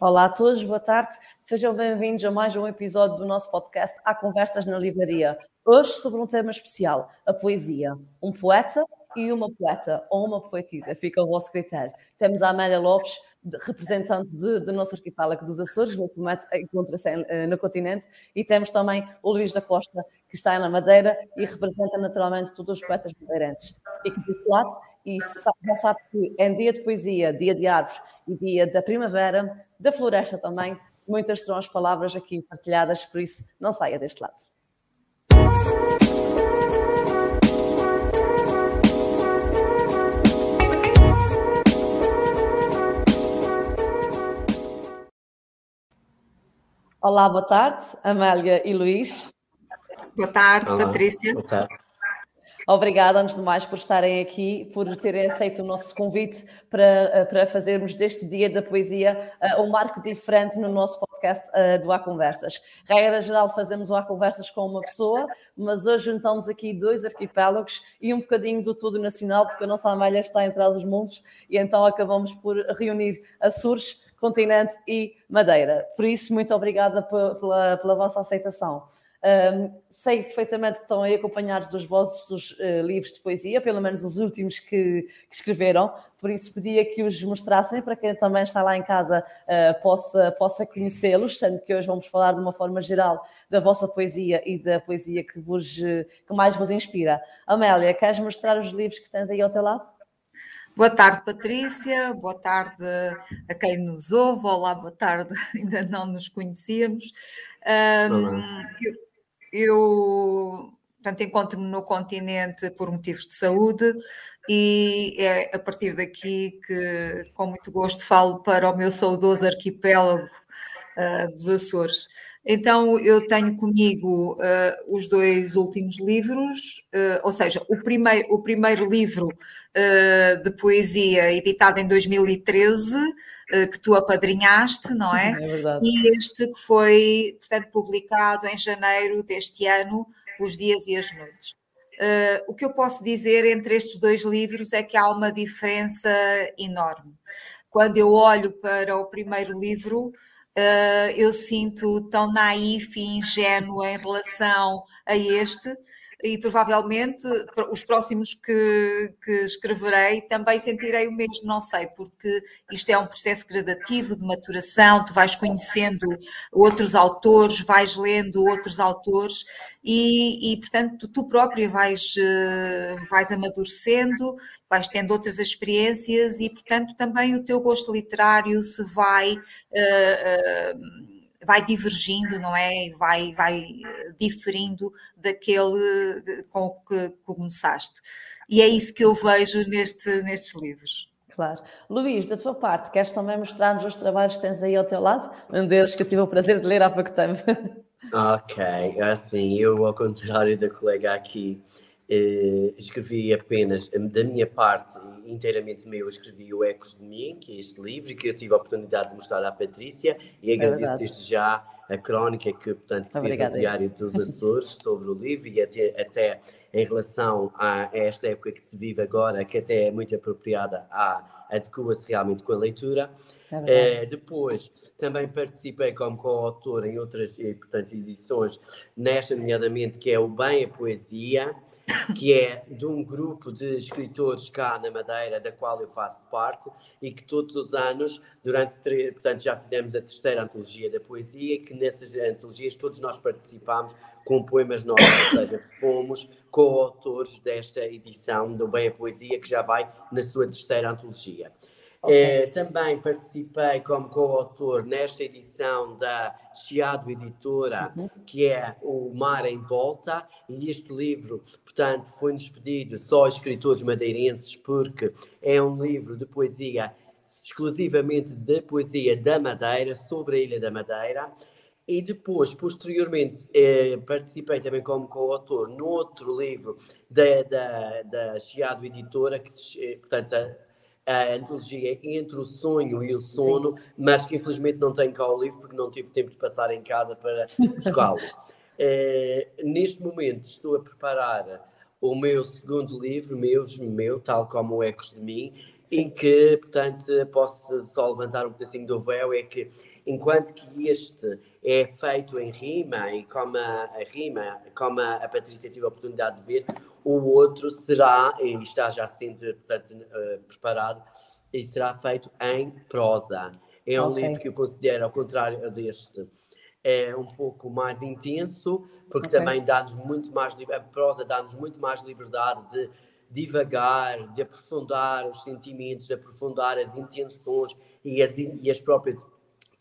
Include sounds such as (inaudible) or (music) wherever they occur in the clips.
Olá a todos, boa tarde. Sejam bem-vindos a mais um episódio do nosso podcast Há Conversas na Livraria. Hoje sobre um tema especial, a poesia. Um poeta e uma poeta, ou uma poetisa, fica ao vosso critério. Temos a Amélia Lopes, representante do nosso arquipélago dos Açores, neste momento encontra-se eh, no continente, e temos também o Luís da Costa, que está na Madeira e representa naturalmente todos os poetas madeirenses. Fique deste lado e já sabe que é dia de poesia, dia de árvores e dia da primavera, da floresta também. Muitas serão as palavras aqui partilhadas, por isso não saia deste lado. Olá, boa tarde, Amélia e Luís. Boa tarde, Olá, Patrícia. Boa tarde. Obrigada, antes de mais, por estarem aqui, por terem aceito o nosso convite para, eh, para fazermos deste Dia da Poesia uh, um marco diferente no nosso podcast uh, do Há Conversas. Regra geral, fazemos o Há Conversas com uma pessoa, mas hoje juntamos aqui dois arquipélagos e um bocadinho do todo nacional, porque a nossa Amélia está entre os mundos e então acabamos por reunir Açores, continente e Madeira. Por isso, muito obrigada pela, pela vossa aceitação. Um, sei perfeitamente que estão aí acompanhados dos vossos uh, livros de poesia, pelo menos os últimos que, que, escreveram, por isso pedia que os mostrassem para quem também está lá em casa uh, possa, possa conhecê-los, sendo que hoje vamos falar de uma forma geral da vossa poesia e da poesia que, vos, que mais vos inspira. Amélia, queres mostrar os livros que tens aí ao teu lado? Boa tarde, Patrícia. Boa tarde a quem nos ouve. Olá, boa tarde. (laughs) Ainda não nos conhecíamos. Um, eu, eu portanto, encontro-me no continente por motivos de saúde e é a partir daqui que, com muito gosto, falo para o meu saudoso arquipélago uh, dos Açores. Então, eu tenho comigo uh, os dois últimos livros, uh, ou seja, o primeiro, o primeiro livro uh, de poesia editado em 2013, que tu apadrinhaste, não é? (laughs) É verdade. E este que foi, portanto, publicado em janeiro deste ano, Os Dias e as Noites. o que eu posso dizer entre estes dois livros é que há uma diferença enorme. Quando eu olho para o primeiro livro, uh, eu sinto tão naif e ingênua em relação a este, e provavelmente os próximos que, que, escreverei também sentirei o mesmo, não sei, porque isto é um processo gradativo de maturação, tu vais conhecendo outros autores, vais lendo outros autores e, e portanto, tu própria vais, eh, vais amadurecendo, vais tendo outras experiências e, portanto, também o teu gosto literário se vai. Uh, uh, vai divergindo, não é? Vai, vai eh, diferindo daquele com o que começaste. E é isso que eu vejo neste, nestes livros. Claro. Luís, da tua parte, queres também mostrar-nos os trabalhos que tens aí ao teu lado? Um deles que eu tive o prazer de ler há pouco tempo. Ok, assim, eu, ao contrário da colega aqui, eh, escrevi apenas, da minha parte, inteiramente meu, escrevi o Ecos de Mim, que é este livro, que eu tive a oportunidade de mostrar à Patrícia, e é agradeço é desde já a crónica que, portanto, que fez no Diário dos Açores (laughs) sobre o livro, e até, até em relação a esta época que se vive agora, que até é muito apropriada, adequa-se realmente com a leitura. É é, depois, também participei como coautor em outras eh, portanto, edições, nesta, nomeadamente, que é o Bem a Poesia, que é de um grupo de escritores cá na Madeira, da qual eu faço parte, e que todos os anos, durante, portanto, já fizemos a terceira antologia da poesia, que nessas antologias todos nós participamos com poemas novos, ou seja, fomos co-autores desta edição do Bem a Poesia, que já vai na sua terceira antologia. Okay. Eh, também participei como coautor nesta edição da Chiado Editora, uhum. que é O Mar em Volta, e este livro, portanto, foi-nos pedido só escritores madeirenses, porque é um livro de poesia exclusivamente de poesia da Madeira, sobre a Ilha da Madeira. E depois, posteriormente, eh, participei também como coautor no outro livro da, da, da Chiado Editora, que se, portanto, a antologia Entre o Sonho e o Sono, Sim. mas que infelizmente não tenho cá o livro porque não tive tempo de passar em casa para buscá-lo. é, (laughs) neste momento estou a preparar o meu segundo livro, meu, meu tal como Ecos de Mim, Sim. e que, portanto, posso só levantar um pedacinho do véu, é que enquanto que este é feito em rima e como a, a rima, como a, a, Patrícia teve a oportunidade de ver, o outro será, e está já sendo portanto, uh, preparado, e será feito em prosa. É um okay. livro que eu considero, ao contrário deste, é um pouco mais intenso, porque okay. também dá-nos muito mais, a prosa dá-nos muito mais liberdade de divagar, de aprofundar os sentimentos, de aprofundar as intenções e as, e as próprias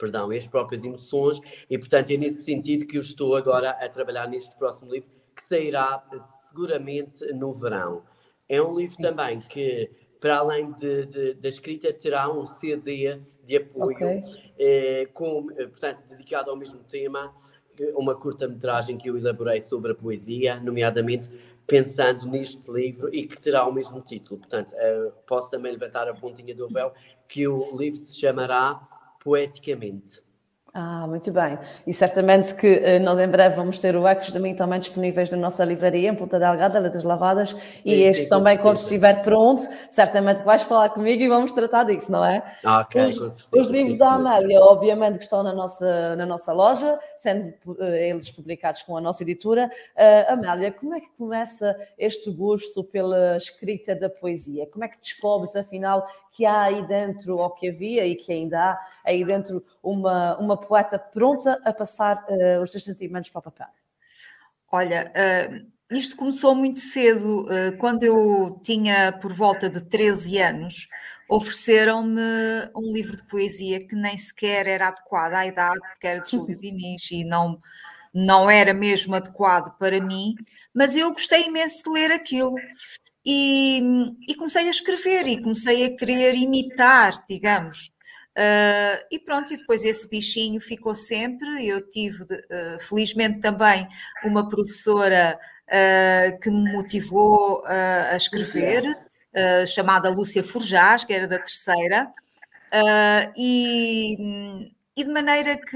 perdão, e as próprias emoções, e portanto é nesse sentido que eu estou agora a trabalhar neste próximo livro, que sairá seguramente no verão. É um livro também que, para além de, de, da escrita, terá um CD de apoio, okay. eh, com, eh, portanto, dedicado ao mesmo tema, eh, uma curta-metragem que eu elaborei sobre a poesia, nomeadamente pensando neste livro e que terá o mesmo título. Portanto, eh, posso também levantar a pontinha do véu, que o livro se chamará poeticamente. Ah, muito bem. E certamente que uh, nós em breve vamos ter o Ecos de mim também disponíveis na nossa livraria em Ponta Delgada, Letras Lavadas, e este também quando estiver pronto, certamente vais falar comigo e vamos tratar disso, não é? Ah, ok, os, os livros da Amélia, obviamente, que estão na nossa, na nossa loja, sendo uh, eles publicados com a nossa editora. Uh, Amélia, como é que começa este gosto pela escrita da poesia? Como é que descobres, afinal, que há aí dentro, ou que havia e que ainda há aí dentro, uma, uma poeta pronta a passar uh, os seus sentimentos para o papel? Olha, uh, isto começou muito cedo. Uh, quando eu tinha por volta de 13 anos, ofereceram-me um livro de poesia que nem sequer era adequado à idade, porque era de Júlio (laughs) Diniz e não, não era mesmo adequado para mim, mas eu gostei imenso de ler aquilo. E, e, comecei a escrever e comecei a querer imitar, digamos. Uh, e pronto, e depois esse bichinho ficou sempre. Eu tive, uh, felizmente, também uma professora uh, que me motivou a escrever, chamada Lúcia Forjás, que era da terceira. e e de maneira que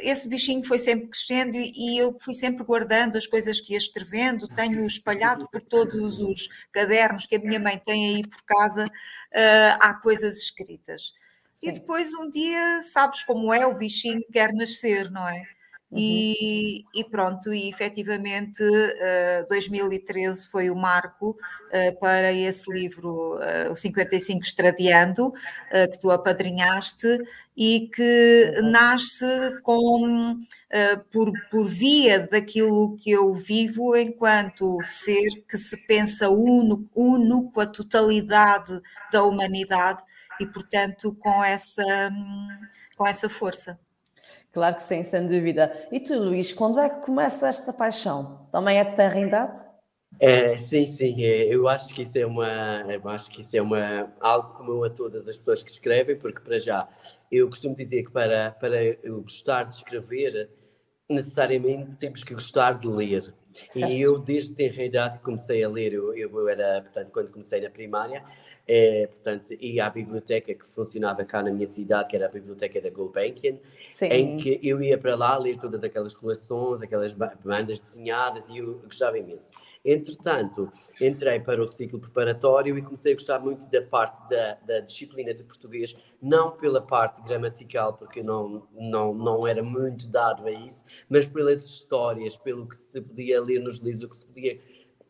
esse bichinho foi sempre crescendo e eu fui sempre guardando as coisas que ia escrevendo, tenho espalhado por todos os cadernos que a minha mãe tem aí por casa, há coisas escritas. Sim. E depois um dia, sabes como é, o bichinho quer nascer, não é? Uhum. E, e, pronto, e efetivamente uh, 2013 foi o marco uh, para esse livro, uh, o 55 Estradiando, que tu apadrinhaste e que uhum. nasce com, por, por via daquilo que eu vivo enquanto ser que se pensa uno, uno com a totalidade da humanidade e, portanto, com essa, com essa força. Claro que sim, sem dúvida. E tu, Luís, quando é que começa esta paixão? Também é de terra idade? É, sim, sim, é, eu acho que isso é uma, eu acho que isso é uma algo comum a todas as pessoas que escrevem, porque para já eu costumo dizer que para para eu gostar de escrever necessariamente temos que gostar de ler. Certo. E eu desde tenra idade comecei a ler, eu, eu era, portanto, quando comecei na primária, é, portanto, ia à biblioteca que funcionava cá na minha cidade, que era a biblioteca da Gulbenkian, em que eu ia para lá ler todas aquelas coleções, aquelas bandas desenhadas e eu gostava imenso. Entretanto, entrei para o ciclo preparatório e comecei a gostar muito da parte da, da disciplina de português, não pela parte gramatical, porque não, não, não era muito dado a isso, mas pelas histórias, pelo que se podia ler nos livros, o que se podia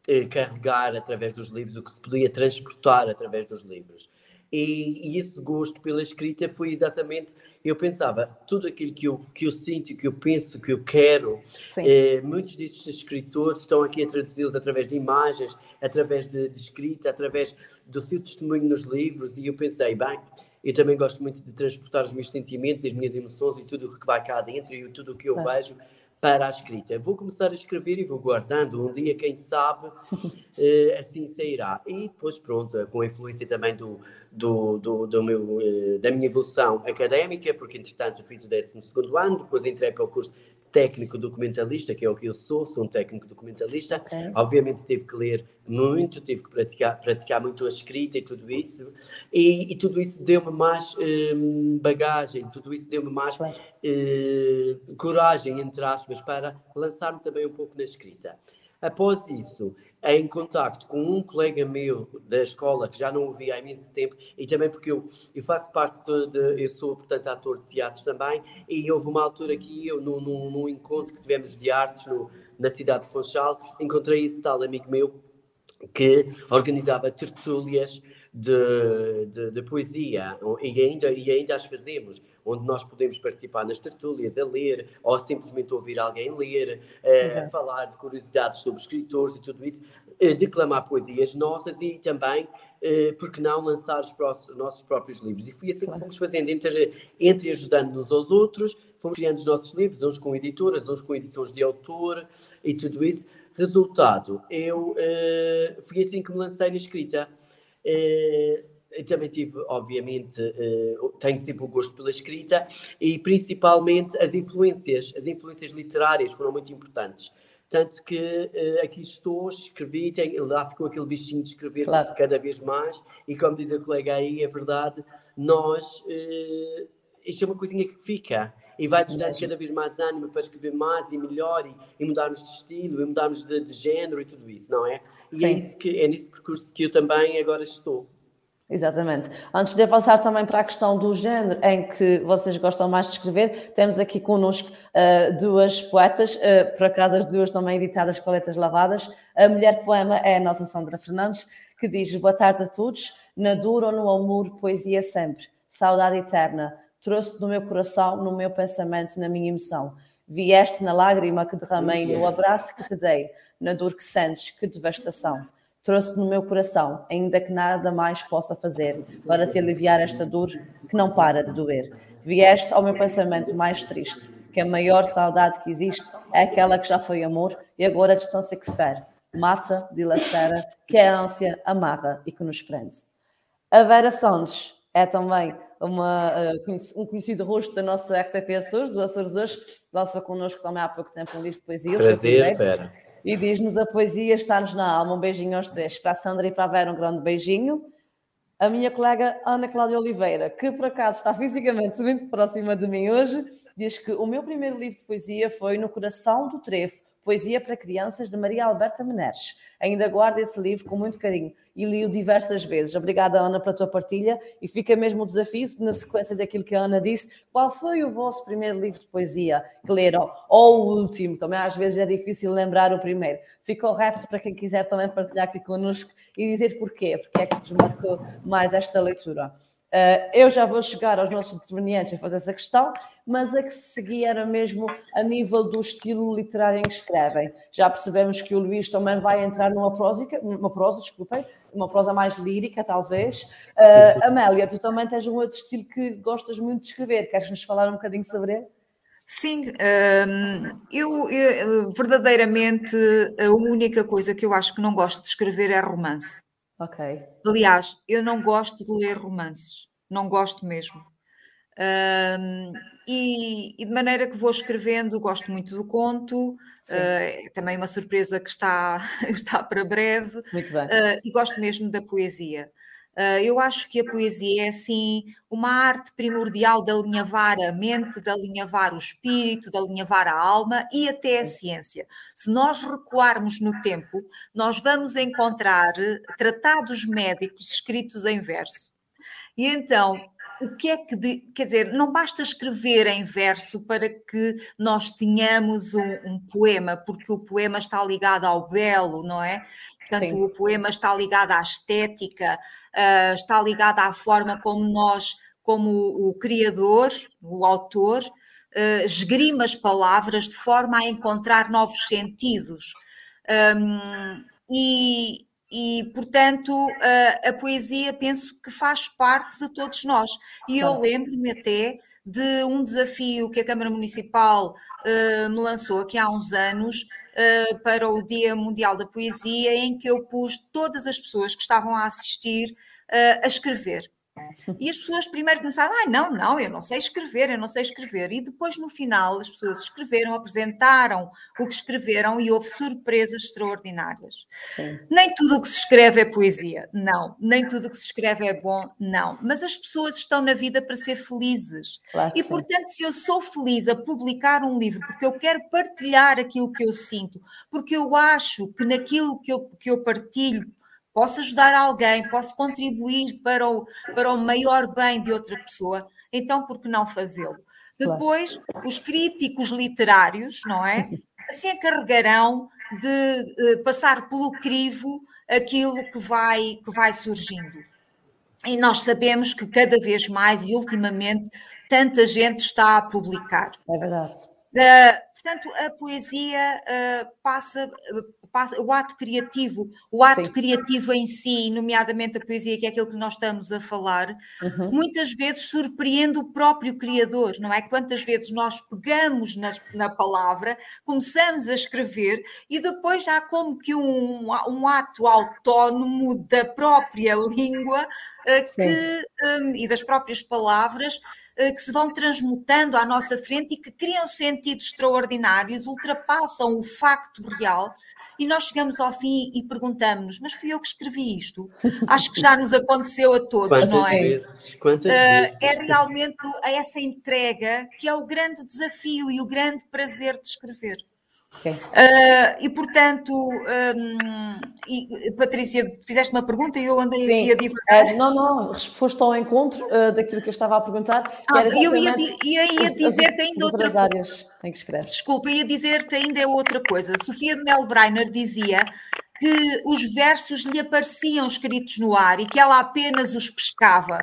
eh, carregar através dos livros, o que se podia transportar através dos livros. E, e, esse gosto pela escrita foi exatamente, eu pensava, tudo aquilo que eu, que eu sinto, que eu penso, que eu quero, eh, muitos desses escritores estão aqui a traduzi-los através de imagens, através de, de, escrita, através do seu testemunho nos livros, e eu pensei, bem, eu também gosto muito de transportar os meus sentimentos, as minhas emoções e tudo o que vai cá dentro e tudo o que eu vejo para a escrita. Vou começar a escrever e vou guardando. Um dia, quem sabe, (laughs) eh, assim sairá. E depois, pronto, com a influência também do, do, do, do meu, eh, da minha evolução académica, porque entretanto fiz o 12 ano, depois entrei para o curso técnico documentalista, que é o que eu sou, sou um técnico documentalista. Okay. Obviamente tive que ler muito, tive que praticar, praticar muito a escrita e tudo isso. E, e tudo isso deu-me mais hum, bagagem, tudo isso deu-me mais claro. uh, coragem, entre aspas, para lançar-me também um pouco na escrita. Após isso, em contacto com um colega meu da escola que já não ouvia há imenso tempo e também porque eu, eu faço parte de, de, eu sou portanto ator de teatro também e houve uma altura que eu num encontro que tivemos de artes no, na cidade de Funchal encontrei esse tal amigo meu que organizava tertúlias de, de, de, poesia e ainda, e ainda as fazemos, onde nós podemos participar nas tertúlias, a ler, ou simplesmente ouvir alguém ler, uh, falar de curiosidades sobre escritores e tudo isso, uh, declamar poesias nossas e também, uh, por que não, lançar os, próximos, nossos próprios livros. E foi assim claro. que fomos fazendo, entre, entre ajudando-nos aos outros, fomos criando os nossos livros, uns com editoras, uns com edições de autor e tudo isso. Resultado, eu uh, foi assim que me lancei na escrita. Uh, também tive, obviamente, uh, tenho sempre o gosto pela escrita e principalmente as influências, as influências literárias foram muito importantes. Tanto que uh, aqui estou, escrevi, tenho, lá ficou aquele bichinho de escrever claro. cada vez mais, e como diz a colega aí, é verdade, nós, isto é uma coisinha que fica e vai-nos dar cada vez mais ânimo para escrever mais e melhor e, e mudarmos de estilo e mudarmos de, de, género e tudo isso, não é? E é, isso que, é nesse percurso que eu também agora estou. Exatamente. Antes de avançar também para a questão do género em que vocês gostam mais de escrever, temos aqui connosco uh, duas poetas, uh, por acaso as duas também editadas com letras lavadas. A mulher poema é a nossa Sandra Fernandes, que diz Boa tarde a todos, na dor ou no amor, poesia sempre, saudade eterna, trouxe no meu coração, no meu pensamento, na minha emoção. Vieste na lágrima que derramei, no abraço que te dei, na dor que sentes, que devastação. Trouxe no meu coração, ainda que nada mais possa fazer para te aliviar esta dor que não para de doer. Vieste ao meu pensamento mais triste, que a maior saudade que existe é aquela que já foi amor e agora a distância que fere, mata, dilacera, que é a ânsia, amarra e que nos prende. A Vera Santos é também uma, uh, um conhecido rosto da nossa RTP Açores, do Açores hoje, lançou connosco também há pouco tempo um livro de poesia. Prazer, Vera. E diz-nos a poesia está-nos na alma. Um beijinho aos três. Para a Sandra e para a Vera, um grande beijinho. A minha colega Ana Cláudia Oliveira, que por acaso está (laughs) fisicamente muito próxima de mim hoje, diz que o meu primeiro livro de poesia foi No Coração do Trevo, Poesia para Crianças, de Maria Alberta Meneres. Ainda guardo esse livro com muito carinho e li-o diversas vezes. Obrigada, Ana, pela tua partilha. E fica mesmo o desafio, na sequência daquilo que a Ana disse, qual foi o vosso primeiro livro de poesia que leram? Ou o último? Também às vezes é difícil lembrar o primeiro. Fica o para quem quiser também partilhar aqui connosco e dizer porquê, porque é que vos marcou mais esta leitura. Uh, eu já vou chegar aos nossos intervenientes a fazer essa questão, mas a que se seguia era mesmo a nível do estilo literário em que escrevem. Já percebemos que o Luís também vai entrar numa prosa, uma prosa, desculpem, uma prosa mais lírica, talvez. Uh, Amélia, tu também tens um outro estilo que gostas muito de escrever. Queres nos falar um bocadinho sobre ele? Sim, hum, eu, eu, verdadeiramente a única coisa que eu acho que não gosto de escrever é romance. Ok. Aliás, eu não gosto de ler romances, não gosto mesmo. Um, e, e, de maneira que vou escrevendo, gosto muito do conto, uh, também uma surpresa que está, (laughs) está para breve, muito bem. Uh, e gosto mesmo da poesia. Uh, eu acho que a poesia é assim uma arte primordial de alinhavar a mente, de alinhavar o espírito, de alinhavar a alma e até a ciência. Se nós recuarmos no tempo, nós vamos encontrar tratados médicos escritos em verso. E então, o que é que, de, quer dizer, não basta escrever em verso para que nós tenhamos um, um, poema, porque o poema está ligado ao belo, não é? Portanto, Sim. o poema está ligado à estética, uh, está ligado à forma como nós, como o, o criador, o autor, uh, esgrima as palavras de forma a encontrar novos sentidos. Um, e, e, portanto, a, a, poesia penso que faz parte de todos nós. E eu lembro-me até de um desafio que a Câmara Municipal uh, me lançou aqui há uns anos uh, para o Dia Mundial da Poesia, em que eu pus todas as pessoas que estavam a assistir uh, a escrever. E as pessoas primeiro começaram, ah, não, não, eu não sei escrever, eu não sei escrever. E depois, no final, as pessoas escreveram, apresentaram o que escreveram e houve surpresas extraordinárias. Sim. Nem tudo o que se escreve é poesia, não. Nem tudo o que se escreve é bom, não. Mas as pessoas estão na vida para ser felizes. Claro e, portanto, se eu sou feliz a publicar um livro porque eu quero partilhar aquilo que eu sinto, porque eu acho que naquilo que eu, que eu partilho posso ajudar alguém, posso contribuir para o, para o maior bem de outra pessoa, então por que não fazê-lo? Depois, os críticos literários, não é? (laughs) Assim encarregarão de passar pelo crivo aquilo que vai, que vai surgindo. E nós sabemos que cada vez mais e ultimamente tanta gente está a publicar. É verdade. Uh, portanto, a poesia uh, passa o ato criativo, o ato Sim. criativo em si, nomeadamente a poesia, que é aquilo que nós estamos a falar, uhum. muitas vezes surpreende o próprio criador, não é? Quantas vezes nós pegamos nas, na palavra, começamos a escrever e depois há como que um, um ato autónomo da própria língua eh, que, um, e das próprias palavras eh, que se vão transmutando à nossa frente e que criam sentidos extraordinários, ultrapassam o facto real e nós chegamos ao fim e perguntamos: mas fui eu que escrevi isto? Acho que já nos aconteceu a todos, Quantas não é? Vezes? Quantas uh, vezes? É realmente essa entrega que é o grande desafio e o grande prazer de escrever. Okay. Uh, e portanto, um, e, Patrícia, fizeste uma pergunta e eu andei Sim. aqui a divagar. Uh, não, não, foste ao encontro uh, daquilo que eu estava a perguntar. Ah, eu ia, ia, ia dizer-te ainda outra coisa. áreas em que escreves. Desculpa, ia dizer-te ainda outra coisa. Sofia de Melbreiner dizia que os versos lhe apareciam escritos no ar e que ela apenas os pescava.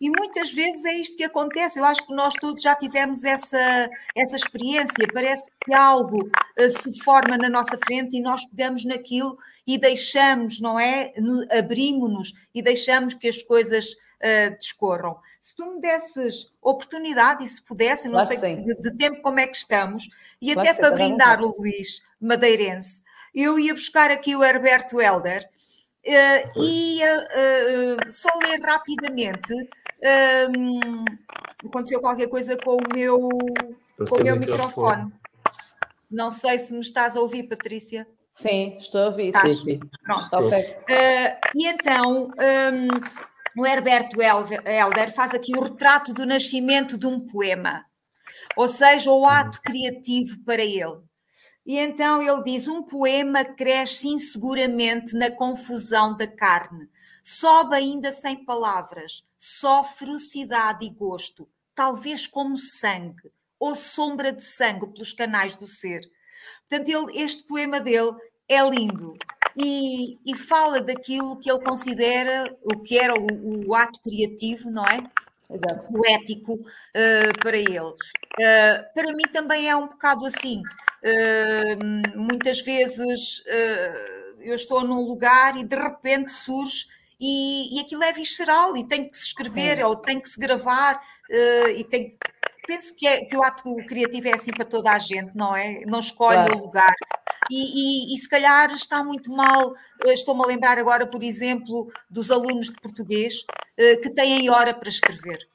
E muitas vezes é isto que acontece. Eu acho que nós todos já tivemos essa, essa experiência. Parece que algo uh, se forma na nossa frente e nós pegamos naquilo e deixamos, não é? Abrimos-nos e deixamos que as coisas uh, discorram. Se tu me desses oportunidade e se pudesse, não claro sei de, de, tempo como é que estamos, e claro até para brindar o Luís Madeirense, eu ia buscar aqui o Herberto Helder uh, e uh, só ler rapidamente. Um, aconteceu qualquer coisa com o meu, com o meu microfone. microfone. Não sei se me estás a ouvir, Patrícia. Sim, estou a ouvir. Sim, sim. Pronto. Está okay. uh, e então, um, o Herberto Helder faz aqui o retrato do nascimento de um poema, ou seja, o ato criativo para ele. E então ele diz: um poema cresce inseguramente na confusão da carne, sobe ainda sem palavras, só ferocidade e gosto, talvez como sangue ou sombra de sangue pelos canais do ser. Portanto, ele, este poema dele é lindo e, e, fala daquilo que ele considera o que era o, o ato criativo, não é? Exato. Poético uh, para ele. Uh, para mim também é um bocado assim muitas vezes uh, eu estou num lugar e de repente surge e, e aquilo é visceral e tem que se escrever ou tem que se gravar uh, e tem penso que, é, que o ato criativo é assim para toda a gente, não é? Não escolhe claro. o lugar. E, e, e, se calhar está muito mal. Estou-me a lembrar agora, por exemplo, dos alunos de português que têm hora para escrever.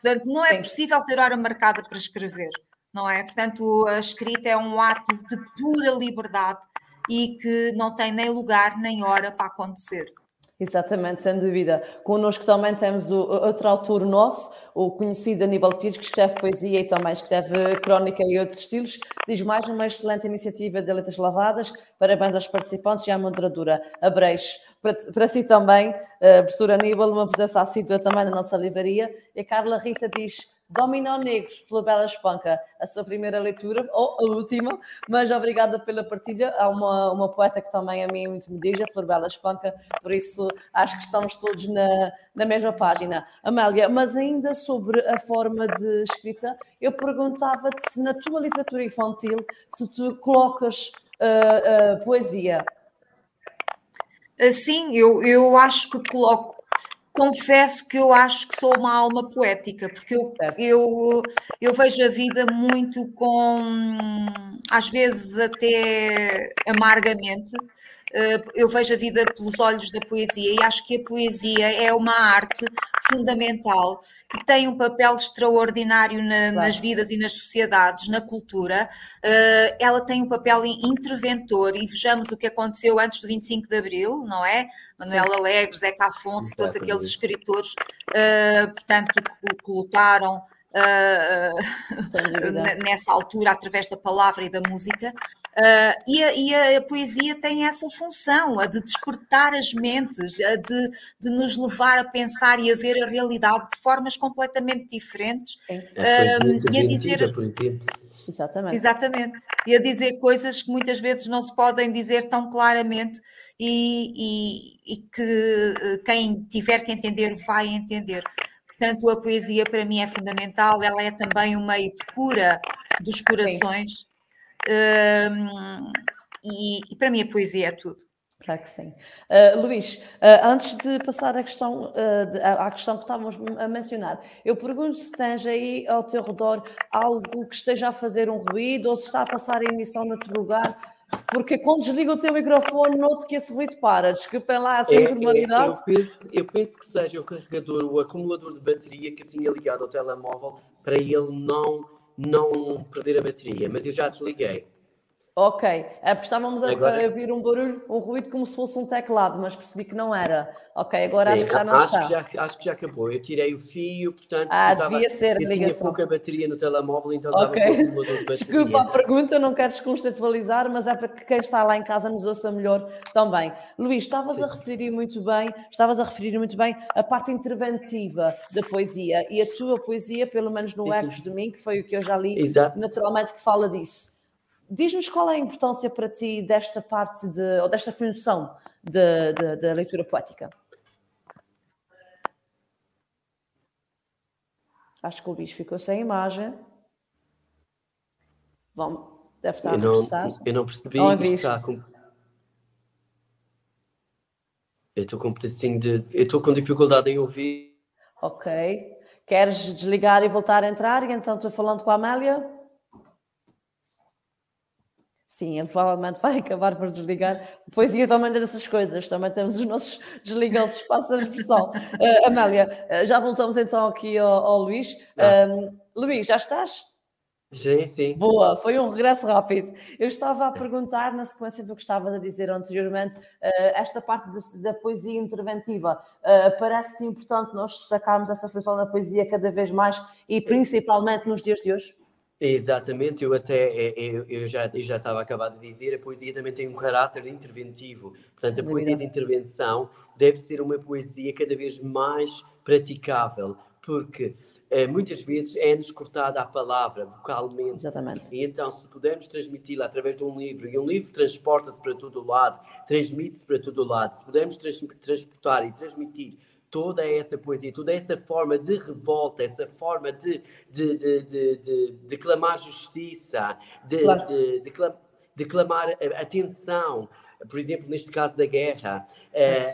Portanto, não é Sim. possível ter hora marcada para escrever não é? Portanto, a escrita é um ato de pura liberdade e que não tem nem lugar nem hora para acontecer. Exatamente, sem dúvida. Connosco também temos o, outro autor nosso, o conhecido Aníbal Pires, que escreve poesia e também escreve crónica e outros estilos. Diz mais uma excelente iniciativa de Letras Lavadas. Parabéns aos participantes e à moderadora Abreis. Para, para si também, uh, professor Aníbal, uma presença assídua também na nossa livraria. E a Carla Rita diz Dominó Negro, Flabela Espanca, a sua primeira leitura, ou a última, mas obrigada pela partilha. Há uma, uma poeta que também a mim muito me diz, a Flabela Espanca, por isso acho que estamos todos na, na mesma página. Amélia, mas ainda sobre a forma de escrita, eu perguntava-te se na tua literatura infantil, se tu colocas uh, uh, poesia. Sim, eu, eu acho que coloco confesso que eu acho que sou uma alma poética, porque eu, eu, eu vejo a vida muito com, às vezes até amargamente, eu vejo a vida pelos olhos da poesia e acho que a poesia é uma arte fundamental que tem um papel extraordinário na, nas vidas e nas sociedades, na cultura. Uh, ela tem um papel interventor e vejamos o que aconteceu antes do 25 de Abril, não é? Manuel Alegre, Zeca Afonso, todos aqueles escritores, uh, portanto, que lutaram uh, (laughs) nessa altura através da palavra e da música. Uh, e, a, e, a, poesia tem essa função, a de despertar as mentes, a de, de, nos levar a pensar e a ver a realidade de formas completamente diferentes. Uh, e a dizer. Por exemplo. Exatamente. Exatamente. E a dizer coisas que muitas vezes não se podem dizer tão claramente e, e, e que quem tiver que entender vai entender. Portanto, a poesia para mim é fundamental, ela é também um meio de cura dos corações. Um, e, e, para mim a poesia é tudo. Claro que sim. Uh, Luís, uh, antes de passar à questão, uh, de, à questão que estávamos a mencionar, eu pergunto se tens aí ao teu redor algo que esteja a fazer um ruído ou se está a passar a emissão noutro lugar porque quando desliga o teu microfone, noto que esse ruído para. Desculpem lá essa é, informalidade. É, eu, penso, eu penso que seja o carregador, o acumulador de bateria que eu tinha ligado ao telemóvel para ele não, não perder a bateria, mas eu já desliguei. Ok, é porque estávamos a, agora... a ouvir um barulho, um ruído como se fosse um teclado, mas percebi que não era. Ok, agora Sim, acho que já não acho está. Que já, acho que já acabou. Eu tirei o fio, portanto. Ah, devia ser a ligação. tinha pouca bateria no telemóvel, então okay. de Desculpa a pergunta, não quero descontextualizar, mas é para que quem está lá em casa nos ouça melhor também. Luís, estavas Sim. a referir muito bem, estavas a referir muito bem a parte interventiva da poesia e a tua poesia, pelo menos no Ecos de mim, que foi o que eu já li, Exato. naturalmente que fala disso. Diz-nos qual é a importância para ti desta parte de, ou desta função da leitura poética. Acho que o bicho ficou sem imagem. Vamos, deve estar eu a regressar. Não, eu não percebi não que está com... Eu estou com um pedacinho de. Eu estou com dificuldade em ouvir. Ok. Queres desligar e voltar a entrar? E então estou falando com a Amélia? Sim, ele provavelmente vai acabar por desligar. Depois eu também dessas coisas, também temos os nossos (laughs) desligados espaço de expressão. Uh, Amélia, uh, já voltamos então aqui ao, ao Luís. Um, Luís, já estás? Sim, sim. Boa, foi um regresso rápido. Eu estava a perguntar, na sequência do que estavas a dizer anteriormente, uh, esta parte de, da poesia interventiva. Uh, Parece-te importante nós sacarmos essa função da poesia cada vez mais e principalmente nos dias de hoje? Exatamente, eu até é, é, eu, eu já, eu já estava acabado de dizer, a poesia também tem um caráter interventivo. Portanto, a poesia de intervenção deve ser uma poesia cada vez mais praticável, porque eh, muitas vezes é-nos cortada a palavra vocalmente. Exatamente. E então, se pudermos transmiti-la através de um livro, e um livro transporta-se para todo o lado, transmite-se para todo o lado, se pudermos trans transportar e transmitir toda essa poesia, toda essa forma de revolta, essa forma de, de, de, de, de, de clamar justiça, de, claro. de, de, de, clamar atenção, por exemplo, neste caso da guerra,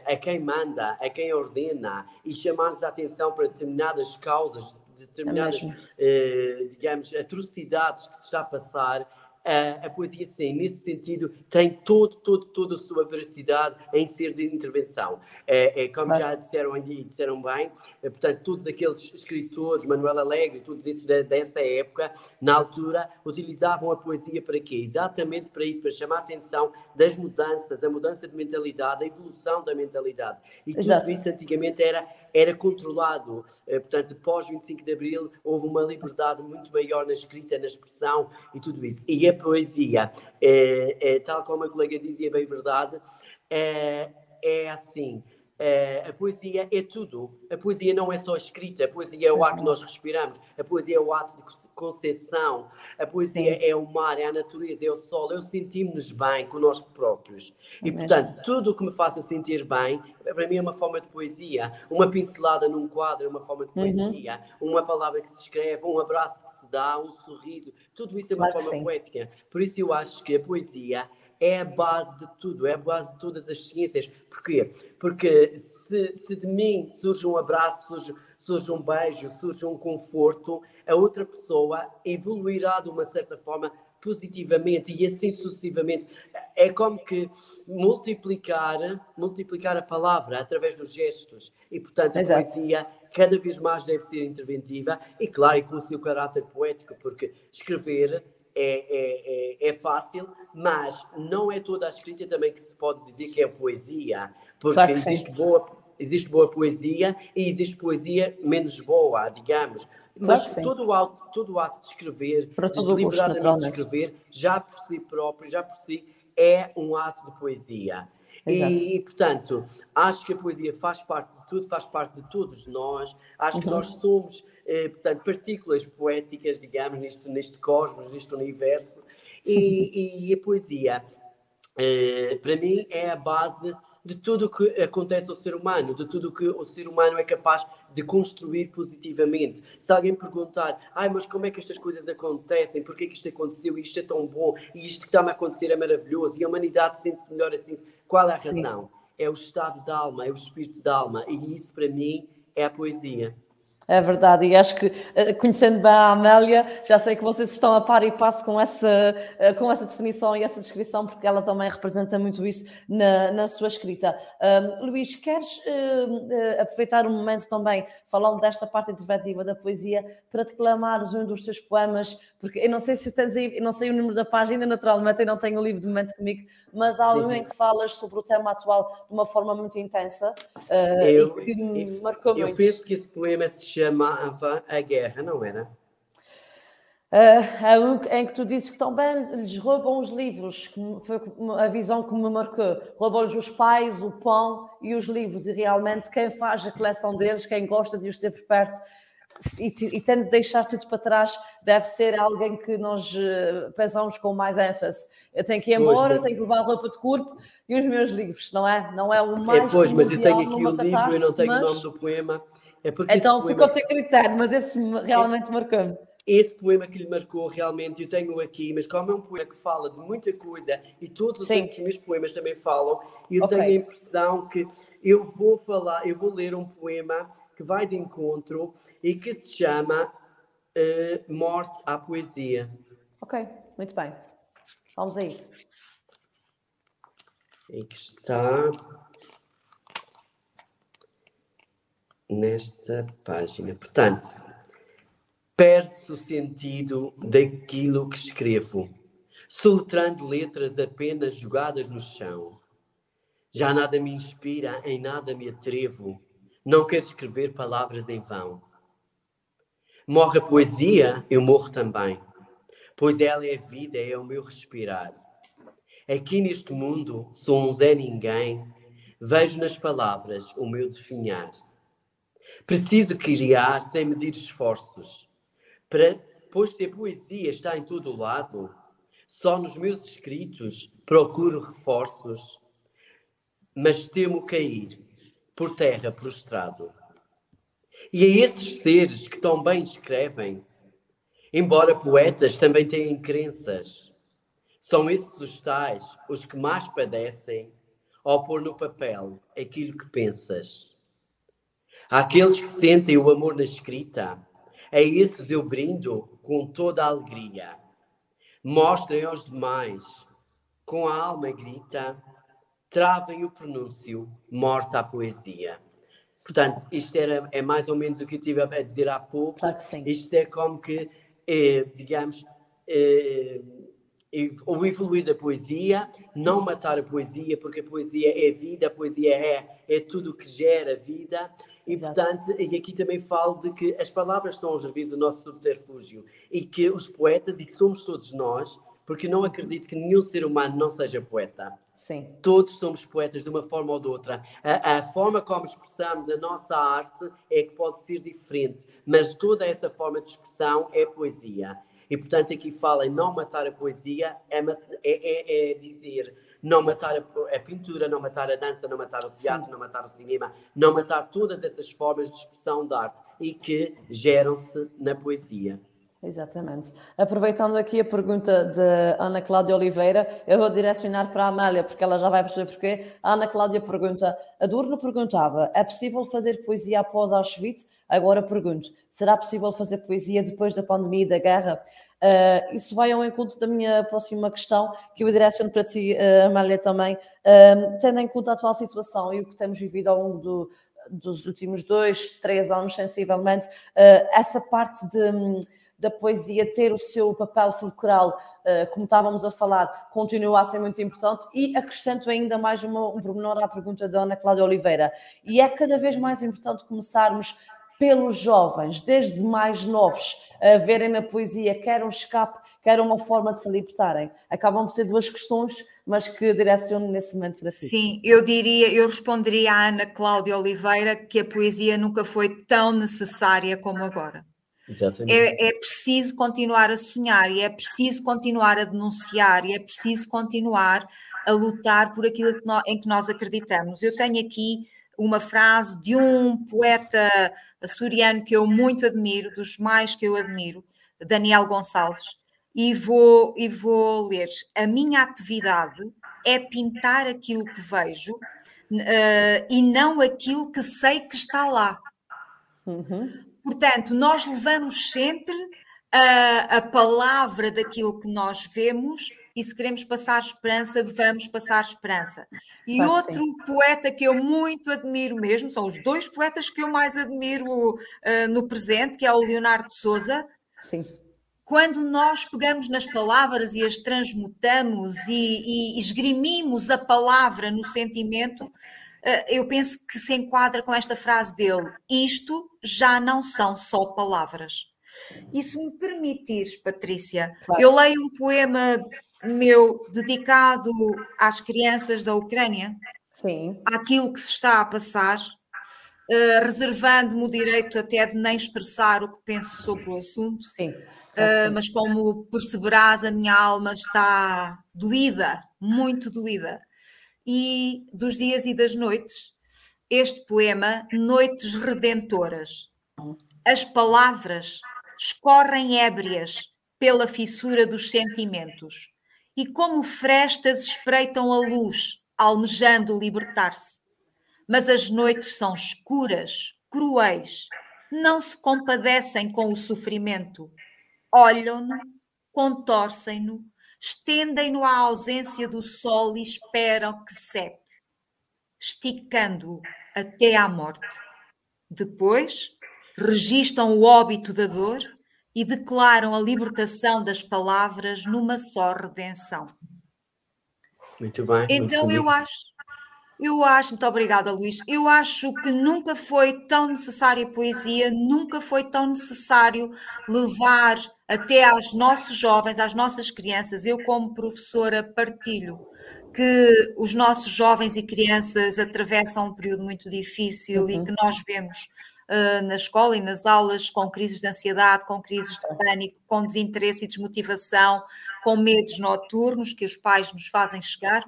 a, a quem manda, a quem ordena, e chamar-nos a atenção para determinadas causas, determinadas, é digamos, atrocidades que se está a passar, a, a, poesia, sim, nesse sentido, tem todo, todo, toda a sua veracidade em ser de intervenção. É, é como Mas... já disseram e disseram bem, é, portanto, todos aqueles escritores, Manuel Alegre, todos esses dessa época, na altura, utilizavam a poesia para quê? Exatamente para isso, para chamar a atenção das mudanças, a mudança de mentalidade, a evolução da mentalidade. E Exato. tudo isso antigamente era, era controlado. É, portanto, pós 25 de Abril, houve uma liberdade muito maior na escrita, na expressão e tudo isso. E a poesia, é, é, tal como a colega dizia bem verdade, é, é assim, é, a poesia é tudo. A poesia não é só escrita, a poesia é o ar que nós respiramos, a poesia é o ato de concepção, a poesia Sim. é o mar, é a natureza, é o sol, é o sentirmos bem connosco próprios. E, portanto, tudo o que me faça sentir bem, para mim é uma forma de poesia. Uma pincelada num quadro é uma forma de uhum. poesia, uhum. uma palavra que se escreve, um abraço que se dá, um sorriso, tudo isso é uma claro forma poética. Por isso eu acho que a poesia é a base de tudo, é a base de todas as ciências. Porquê? Porque se, se de mim surge um abraço, surge, surge um beijo, surge um conforto, a outra pessoa evoluirá de uma certa forma positivamente e assim sucessivamente. É como que multiplicar, multiplicar a palavra através dos gestos. E, portanto, a Exato. poesia cada vez mais deve ser interventiva e, claro, e com o seu caráter poético, porque escrever é, é, é, é, fácil, mas não é toda a escrita também que se pode dizer que é poesia, porque claro existe, boa, existe boa poesia e existe poesia menos boa, digamos. Claro mas todo o, ato, todo o ato de escrever, Para de deliberadamente de escrever, já por si próprio, já por si, é um ato de poesia. E, portanto, acho que a poesia faz parte de tudo, faz parte de todos nós. Acho uhum. que nós somos eh, portanto, partículas poéticas, digamos, neste, neste cosmos, neste universo. E, e a poesia, eh, para mim, é a base de tudo o que acontece ao ser humano, de tudo o que o ser humano é capaz de construir positivamente. Se alguém perguntar, ai, mas como é que estas coisas acontecem? Por que é que isto aconteceu? Isto é tão bom? E isto que está-me a acontecer é maravilhoso? E a humanidade sente-se melhor assim? Qual é a razão? Sim. É o estado da alma, é o espírito da alma. E isso, para mim, é a poesia. É verdade, e acho que eh, conhecendo bem a Amélia, já sei que vocês estão a par e passo com essa, eh, com essa definição e essa descrição, porque ela também representa muito isso na, na sua escrita. Um, Luís, queres uh, aproveitar um momento também, falando desta parte interventiva da poesia, para declamares um dos teus poemas? Porque eu não sei se tens aí, eu não sei o número da página, naturalmente, eu não tenho o livro de momento comigo, mas há um em que falas sobre o tema atual de uma forma muito intensa uh, eu, e que me marcou eu muito. Eu penso que esse poema se chamava A Guerra, não era? Uh, em que tu dizes que também lhes roubam os livros, que foi a visão que me marcou. Roubam-lhes os pais, o pão e os livros, e realmente quem faz a coleção deles, quem gosta de os ter por perto e, e tendo de deixar tudo para trás, deve ser alguém que nós uh, pensamos com mais ênfase. Eu tenho que ir embora, mas... tenho que levar roupa de corpo e os meus livros, não é? Não é o mais. É, pois, mas eu tenho aqui o livro, eu não tenho mas... o nome do poema é porque então ficou poema... a critério, mas esse realmente é... marcou-me. Esse poema que lhe marcou realmente, eu tenho aqui, mas como é um poema que fala de muita coisa e todos os meus poemas também falam, eu okay. tenho a impressão que eu vou falar, eu vou ler um poema que vai de encontro e que se chama uh, Morte à Poesia. Ok, muito bem. Vamos a isso. Aí que está. Nesta página. Portanto, perde-se o sentido daquilo que escrevo, soletrando letras apenas jogadas no chão. Já nada me inspira, em nada me atrevo, não quero escrever palavras em vão. Morre a poesia, eu morro também, pois ela é vida, é o meu respirar. Aqui neste mundo sou um Zé Ninguém, vejo nas palavras o meu definhar. Preciso criar sem medir esforços, para, pois se a poesia está em todo o lado, só nos meus escritos procuro reforços, mas temo cair por terra prostrado. E a esses seres que tão bem escrevem, embora poetas também têm crenças, são esses os tais os que mais padecem ao pôr no papel aquilo que pensas. Àqueles que sentem o amor na escrita, a esses eu brindo com toda a alegria. Mostrem aos demais, com a alma grita, travem o pronúncio, morta a poesia. Portanto, isto era, é mais ou menos o que eu tive a dizer há pouco. Claro que sim. Isto é como que, é, digamos, é, o evoluir da poesia, não matar a poesia, porque a poesia é vida, a poesia é, é tudo o que gera vida, e, Exato. portanto, e aqui também falo de que as palavras são, às vezes, o nosso subterfúgio e que os poetas, e que somos todos nós, porque não acredito que nenhum ser humano não seja poeta. Sim. Todos somos poetas de uma forma ou de outra. A, a, forma como expressamos a nossa arte é que pode ser diferente, mas toda essa forma de expressão é poesia. E, portanto, aqui fala em não matar a poesia, é, é, é, é dizer não matar a, a, pintura, não matar a dança, não matar o teatro, Sim. não matar o cinema, não matar todas essas formas de expressão da arte e que geram-se na poesia. Exatamente. Aproveitando aqui a pergunta de Ana Cláudia Oliveira, eu vou direcionar para a Amália, porque ela já vai perceber porquê. A Ana Cláudia pergunta: a Durno perguntava, é possível fazer poesia após Auschwitz? Agora pergunto, será possível fazer poesia depois da pandemia e da guerra? Uh, isso vai ao encontro da minha próxima questão, que eu direciono para ti, uh, Amália, também, uh, tendo em conta a atual situação e o que temos vivido ao longo do, dos últimos dois, três anos, sensivelmente, essa parte de da poesia ter o seu papel fulcral, como estávamos a falar, continua a ser muito importante e acrescento ainda mais uma, um pormenor à pergunta da Ana Cláudia Oliveira. E é cada vez mais importante começarmos pelos jovens, desde mais novos, a verem na poesia quer um escape, quer uma forma de se libertarem. Acabam por ser duas questões, mas que direciono nesse momento para si. Sim, eu diria, eu responderia à Ana Cláudia Oliveira que a poesia nunca foi tão necessária como agora. É, é, preciso continuar a sonhar e é preciso continuar a denunciar e é preciso continuar a lutar por aquilo que nós, em que nós acreditamos. Eu tenho aqui uma frase de um poeta açoriano que eu muito admiro, dos mais que eu admiro, Daniel Gonçalves, e vou, e vou ler. A minha atividade é pintar aquilo que vejo uh, e não aquilo que sei que está lá. Uhum. Portanto, nós levamos sempre a, a palavra daquilo que nós vemos e se queremos passar esperança, vamos passar esperança. E claro, outro sim. poeta que eu muito admiro mesmo, são os dois poetas que eu mais admiro uh, no presente, que é o Leonardo de Souza. Sim. Quando nós pegamos nas palavras e as transmutamos e, e esgrimimos a palavra no sentimento, eh, eu penso que se enquadra com esta frase dele: isto já não são só palavras. E se me permitires, Patrícia, claro. eu leio um poema meu dedicado às crianças da Ucrânia, Sim. àquilo que se está a passar, uh, reservando-me o direito até de nem expressar o que penso sobre o assunto. Sim. Uh, mas como perceberás, a minha alma está doída, muito doída e dos dias e das noites. Este poema, Noites Redentoras. As palavras escorrem ébrias pela fissura dos sentimentos e, como frestas, espreitam a luz, almejando libertar-se. Mas as noites são escuras, cruéis, não se compadecem com o sofrimento. Olham-no, contorcem-no, estendem-no à ausência do sol e esperam que seque, esticando-o até à morte. Depois, registam o óbito da dor e declaram a libertação das palavras numa só redenção. Muito bem. Então muito eu acho, eu acho, muito obrigada, Luís. Eu acho que nunca foi tão necessária poesia, nunca foi tão necessário levar até aos nossos jovens, às nossas crianças. Eu, como professora, partilho que os nossos jovens e crianças atravessam um período muito difícil uhum. e que nós vemos uh, na escola e nas aulas com crises de ansiedade, com crises de pânico, com desinteresse e desmotivação, com medos noturnos que os pais nos fazem chegar.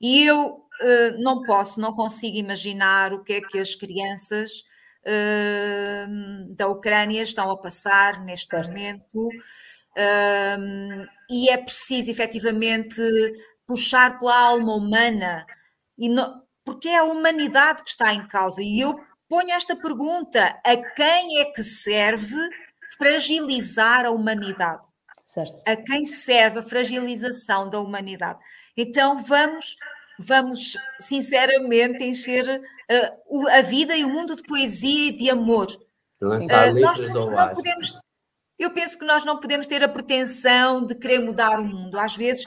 E eu uh, não posso, não consigo imaginar o que é que as crianças da Ucrânia estão a passar neste momento. e é preciso efetivamente puxar pela alma humana, e não, porque é a humanidade que está em causa. E eu ponho esta pergunta: a quem é que serve fragilizar a humanidade? Certo. A quem serve a fragilização da humanidade? Então vamos vamos sinceramente encher uh, a vida e o mundo de poesia e de amor. Lançar uh, letras nós, ao ar. Podemos, eu penso que nós não podemos ter a pretensão de querer mudar o mundo. Às vezes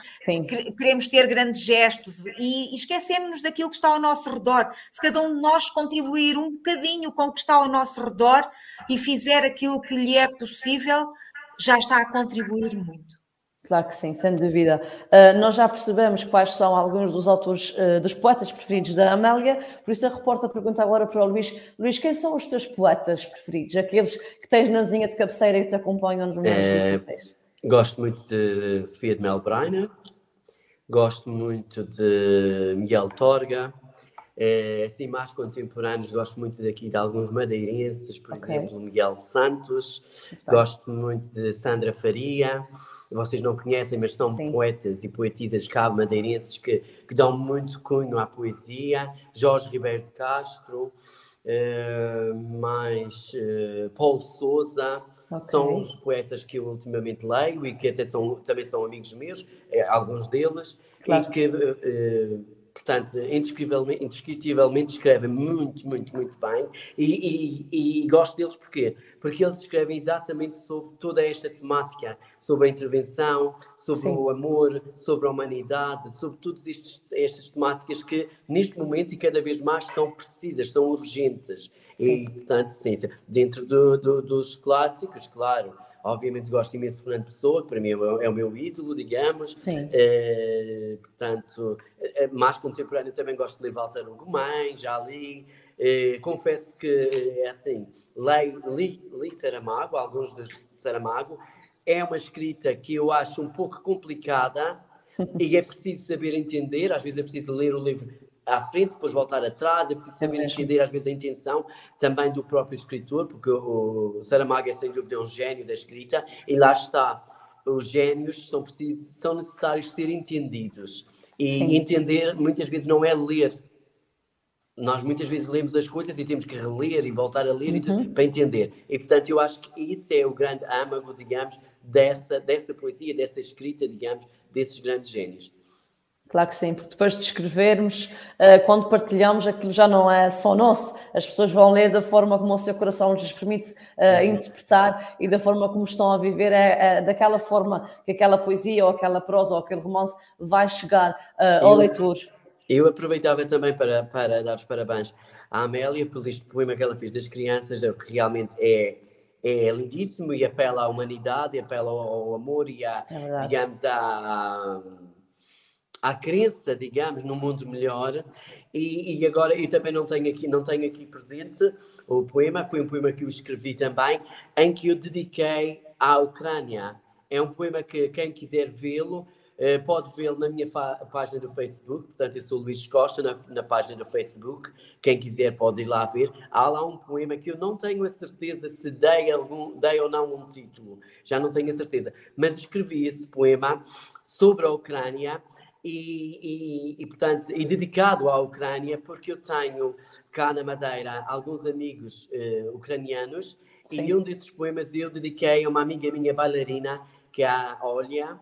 queremos ter grandes gestos e, e esquecemos daquilo que está ao nosso redor. Se cada um de nós contribuir um bocadinho com o que está ao nosso redor e fizer aquilo que lhe é possível, já está a contribuir muito. Claro que sim, sem dúvida. Uh, nós já percebemos quais são alguns dos autores, uh, dos poetas preferidos da Amélia, por isso a repórter pergunta agora para o Luís: Luís, quem são os teus poetas preferidos? Aqueles que tens na vizinha de cabeceira e que te acompanham nos momentos é, difíceis? Gosto muito de Sofia de Melbreiner, gosto muito de Miguel Torga, É, assim, mais contemporâneos, gosto muito daqui de alguns madeirenses, por okay. exemplo, Miguel Santos, gosto muito de Sandra Faria, vocês não conhecem, mas são Sim. poetas e poetisas cabo madeirenses que, que dão muito cunho à poesia, Jorge Ribeiro de Castro, uh, mais uh, Paulo Souza, Okay. São os poetas que eu ultimamente leio e que até são, também são amigos meus, é, alguns deles, claro. e que uh, portanto, indescritivelmente, indescritivelmente escrevem muito, muito, muito bem e, e, e, gosto deles porquê? Porque eles escrevem exatamente sobre toda esta temática, sobre a intervenção, sobre Sim. o amor, sobre a humanidade, sobre todas estas temáticas que neste momento e cada vez mais são precisas, são urgentes. Sim. E, portanto, sim, dentro do, do, dos clássicos, claro, Obviamente gosto imenso de Fernando Pessoa, que para mim é o, é o meu ídolo, digamos. Sim. É, portanto, é, mais contemporâneo também gosto de ler Walter Ugumem, já li. É, confesso que, é assim, li, li, li Saramago, alguns dos Saramago. É uma escrita que eu acho um pouco complicada (laughs) e é preciso saber entender. Às vezes é preciso ler o livro à frente, depois voltar atrás, é preciso saber entender às vezes a intenção também do próprio escritor, porque o Saramago é sem dúvida um gênio da escrita, e lá está, os gênios são, precisos, são necessários ser entendidos, e Sim. entender muitas vezes não é ler, nós muitas vezes lemos as coisas e temos que reler e voltar a ler uhum. para entender. E portanto eu acho que isso é o grande âmago, digamos, dessa, dessa poesia, dessa escrita, digamos, desses grandes gênios. Claro que sim, porque depois de escrevermos, eh, quando partilhamos, aquilo já não é só nosso. As pessoas vão ler da forma como o seu coração lhes permite uh, interpretar e da forma como estão a viver, é, é, daquela forma que aquela poesia ou aquela prosa ou aquele romance vai chegar uh, ao eu, leitor. Eu aproveitava também para, para dar os parabéns à Amélia por este poema que ela fez das crianças, é que realmente é, é lindíssimo e apela à humanidade, apela ao, ao amor e a, é digamos, a à crença, digamos, num mundo melhor. E, e, agora eu também não tenho aqui, não tenho aqui presente o poema, foi um poema que eu escrevi também, em que eu dediquei à Ucrânia. É um poema que quem quiser vê-lo eh, pode vê-lo na minha página do Facebook. Portanto, eu sou Luís Costa na, na, página do Facebook. Quem quiser pode ir lá ver. Há lá um poema que eu não tenho a certeza se dei, algum, dei ou não um título, já não tenho a certeza, mas escrevi esse poema sobre a Ucrânia e, e, e, portanto, e dedicado à Ucrânia, porque eu tenho cá na Madeira alguns amigos uh, ucranianos Sim. e um desses poemas eu dediquei a uma amiga minha bailarina, que é a Olha,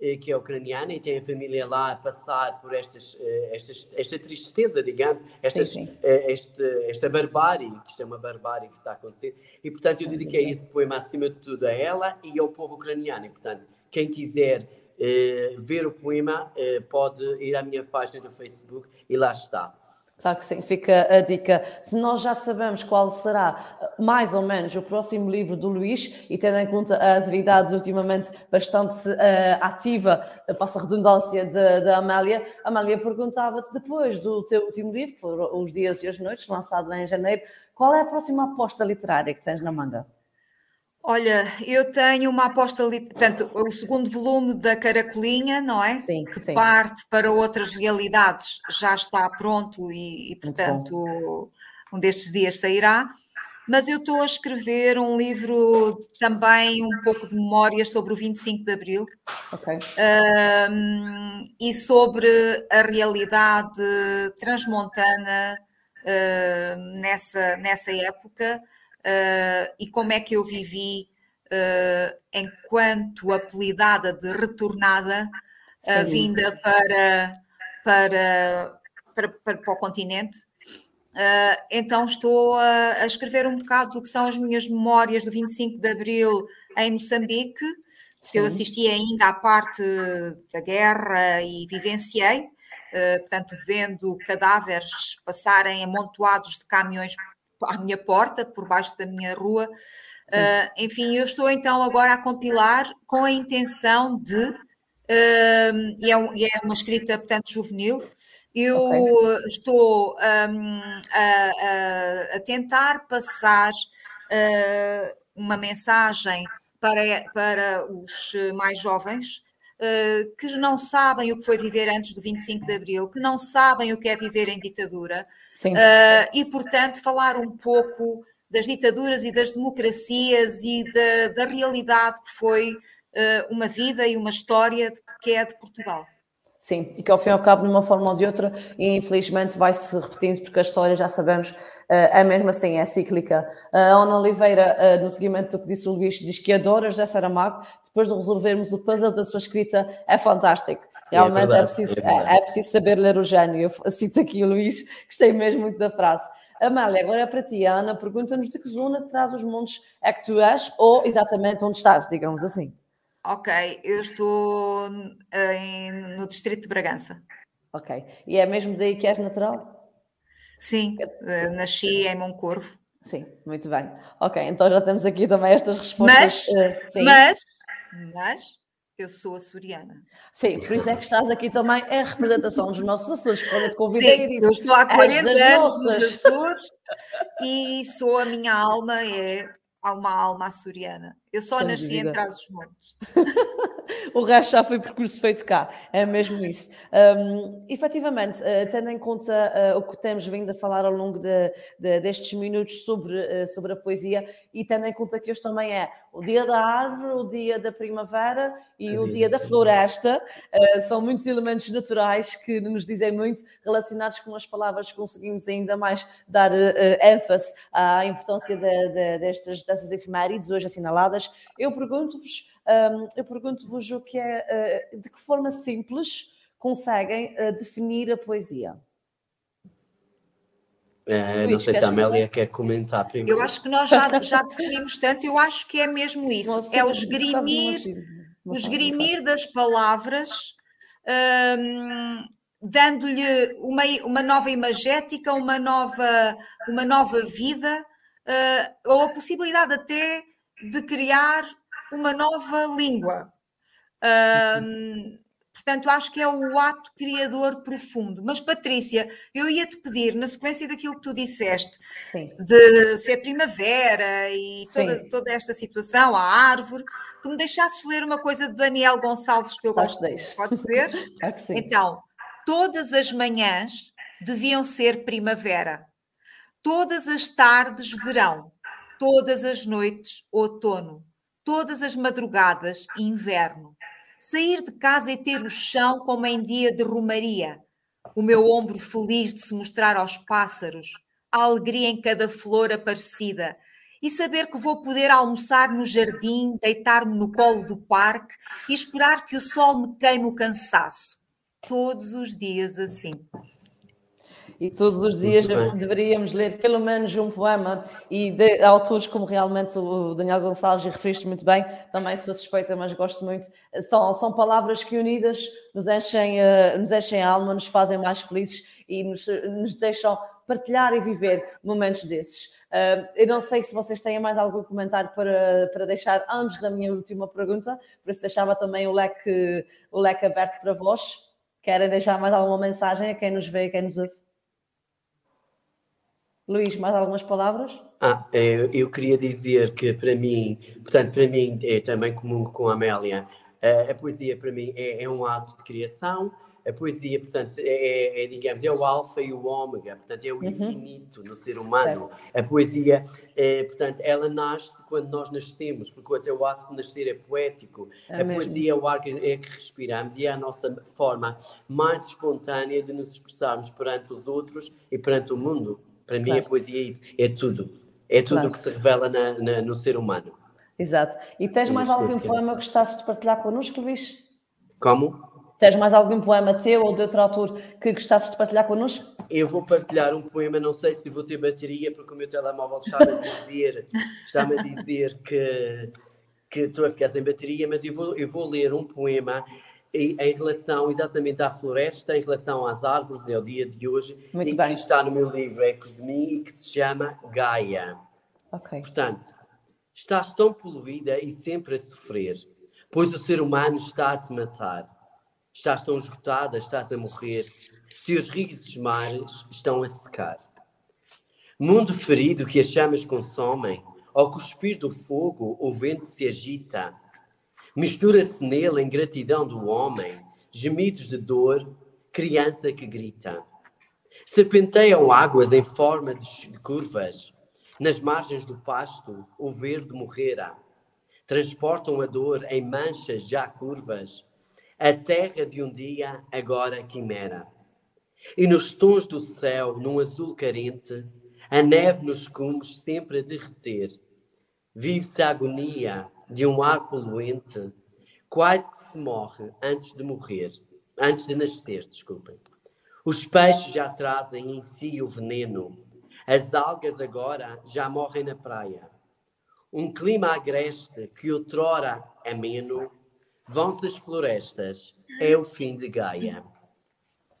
eh, que é ucraniana e tem a família lá a passar por estas, eh, estas, esta tristeza, digamos, estas, sim, sim. Este, esta barbárie, que isto é uma barbárie que está a acontecer, e portanto eu dediquei esse poema acima de tudo a ela e ao povo ucraniano, e portanto quem quiser ver o poema, eh, pode ir à minha página do Facebook e lá está. Claro que sim, fica a dica. Se nós já sabemos qual será eh, mais ou menos o próximo livro do Luís, e tendo em conta a atividade ultimamente bastante uh, ativa, passa a redundância da Amália, Amália perguntava-te depois do teu último livro, que foram Os Dias e as Noites, lançado em janeiro, qual é a próxima aposta literária que tens na manga? Olha, eu tenho uma aposta, portanto, o segundo volume da Caracolinha, não é? Sim, que sim. parte para outras realidades, já está pronto e, e portanto, um destes dias sairá. Mas eu estou a escrever um livro também um pouco de memórias sobre o 25 de Abril okay. um, e sobre a realidade transmontana uh, nessa, nessa época uh, e como é que eu vivi uh, enquanto apelidada de retornada, uh, vinda para, para, para, para, para o continente. Então estou a, a, escrever um bocado do que são as minhas memórias do 25 de Abril em Moçambique, que eu assisti ainda à parte da guerra e vivenciei, portanto, vendo cadáveres passarem amontoados de caminhões à minha porta, por baixo da minha rua. Uh, enfim, eu estou então agora a compilar com a intenção de, uh, e, é um, e, é uma escrita, portanto, juvenil, eu okay. estou um, a, a, a, tentar passar uh, uma mensagem para, para os mais jovens, que não sabem o que foi viver antes do 25 de Abril, que não sabem o que é viver em ditadura, uh, e, portanto, falar um pouco das ditaduras e das democracias e da, da realidade que foi uh, uma vida e uma história que é de Portugal. Sim, e que ao fim e ao cabo, de uma forma ou de outra, infelizmente vai-se repetindo, porque a história já sabemos, é mesmo assim, é cíclica. A Ana Oliveira, no seguimento do que disse o Luís, diz que adora José Saramago, depois de resolvermos o puzzle da sua escrita, é fantástico. É Realmente é, verdade, é preciso, é, é, preciso saber ler o gênio. Eu cito aqui o Luís, gostei mesmo muito da frase. Amália, agora é para ti. A Ana pergunta-nos de que zona de trás os montes é que tu és, ou exatamente onde estás, digamos assim. Ok, eu estou em, no distrito de Bragança. Ok, e é mesmo daí que és natural? Sim, uh, nasci em Moncorvo. Sim, muito bem. Ok, então já temos aqui também estas respostas. Mas, uh, mas, mas, eu sou açoriana. Sim, por isso é que estás aqui também em representação dos nossos Açores, quando eu te convidei Sim, eu estou há 40 anos nos Açores e sou a minha alma é uma alma açoriana. Eu só Sem nasci dúvida. em Trás-os-Montes. (laughs) (laughs) o resto já foi percurso feito cá, é mesmo isso. Um, efetivamente, uh, tendo em conta uh, o que temos vindo a falar ao longo de, de, destes minutos sobre, uh, sobre a poesia, e tendo em conta que hoje também é o dia da árvore, o dia da primavera e o dia da floresta, são muitos elementos naturais que nos dizem muito, relacionados com as palavras, conseguimos ainda mais dar ênfase à importância de, de, destas, destas efemérides hoje assinaladas. Eu pergunto-vos um, eu pergunto-vos o que é, uh, de que forma simples conseguem uh, definir a poesia? É, não sei se a Amélia quer comentar primeiro. Eu acho que nós já, já definimos tanto, eu acho que é mesmo isso. é o esgrimir, o esgrimir das palavras, um, dando-lhe uma, uma nova imagética, uma nova, uma nova vida, uh, ou a possibilidade até de criar uma nova língua. Um, portanto, acho que é o ato criador profundo. Mas, Patrícia, eu ia te pedir, na sequência daquilo que tu disseste, Sim. de ser primavera e toda, toda, esta situação, a árvore, que me deixasses ler uma coisa de Daniel Gonçalves que eu gosto. Deixo. Pode ser? (laughs) Claro que sim. Então, todas as manhãs deviam ser primavera, todas as tardes verão, todas as noites outono todas as madrugadas, inverno. Sair de casa e ter o chão como em dia de romaria. O meu ombro feliz de se mostrar aos pássaros, a alegria em cada flor aparecida. E saber que vou poder almoçar no jardim, deitar-me no colo do parque e esperar que o sol me queime o cansaço. Todos os dias assim. E todos os dias deveríamos ler pelo menos um poema e de autores como realmente o Daniel Gonçalves, e referiste muito bem, também sou suspeita, mas gosto muito. São, são palavras que unidas nos enchem, uh, nos enchem a alma, nos fazem mais felizes e nos, nos deixam partilhar e viver momentos desses. Uh, eu não sei se vocês têm mais algum comentário para, para deixar antes da minha última pergunta, por isso deixava também o leque, o leque aberto para vós. Querem deixar mais alguma mensagem a quem nos vê e quem nos ouve? Luís, mais algumas palavras? Ah, eu, eu, queria dizer que para mim, portanto, para mim é também comum com a Amélia, a, a poesia para mim é, é, um ato de criação, a poesia, portanto, é, é, é digamos, é o alfa e o ômega, portanto, é o uhum. infinito no ser humano. Certo. A poesia, é, portanto, ela nasce quando nós nascemos, porque até o ato de nascer é poético. É a mesmo. poesia é o ar que, é que respiramos e é a nossa forma mais espontânea de nos expressarmos perante os outros e perante o mundo. Para mim, claro. a poesia é isso, é tudo. É tudo claro. que se revela na, na, no ser humano. Exato. E tens mais algum é. poema que gostasses de partilhar connosco, Luís? Como? Tens mais algum poema teu ou de outro autor que gostasses de partilhar connosco? Eu vou partilhar um poema, não sei se vou ter bateria, porque o meu telemóvel está-me a dizer, (laughs) está a dizer que, que estou a ficar sem bateria, mas eu vou, eu vou ler um poema em, em, relação exatamente à floresta, em relação às árvores, é o dia de hoje, Muito bem. que está no meu livro Ecos de Mim e que se chama Gaia. Ok. Portanto, estás tão poluída e sempre a sofrer, pois o ser humano está a te matar. Estás tão esgotada, estás a morrer, teus rios mares estão a secar. Mundo ferido que as chamas consomem, ao cuspir do fogo o vento se agita Mistura-se nele a ingratidão do homem, gemidos de dor, criança que grita. Serpenteiam águas em forma de curvas. Nas margens do pasto, o verde morrera. Transportam a dor em manchas já curvas. A terra de um dia, agora quimera. E nos tons do céu, num azul carente, a neve nos cumes sempre a derreter. Vive-se a agonia de um ar poluente, quase que se morre antes de morrer, antes de nascer, desculpem. Os peixes já trazem em si o veneno, as algas agora já morrem na praia. Um clima agreste que outrora ameno, vão-se as florestas, é o fim de Gaia.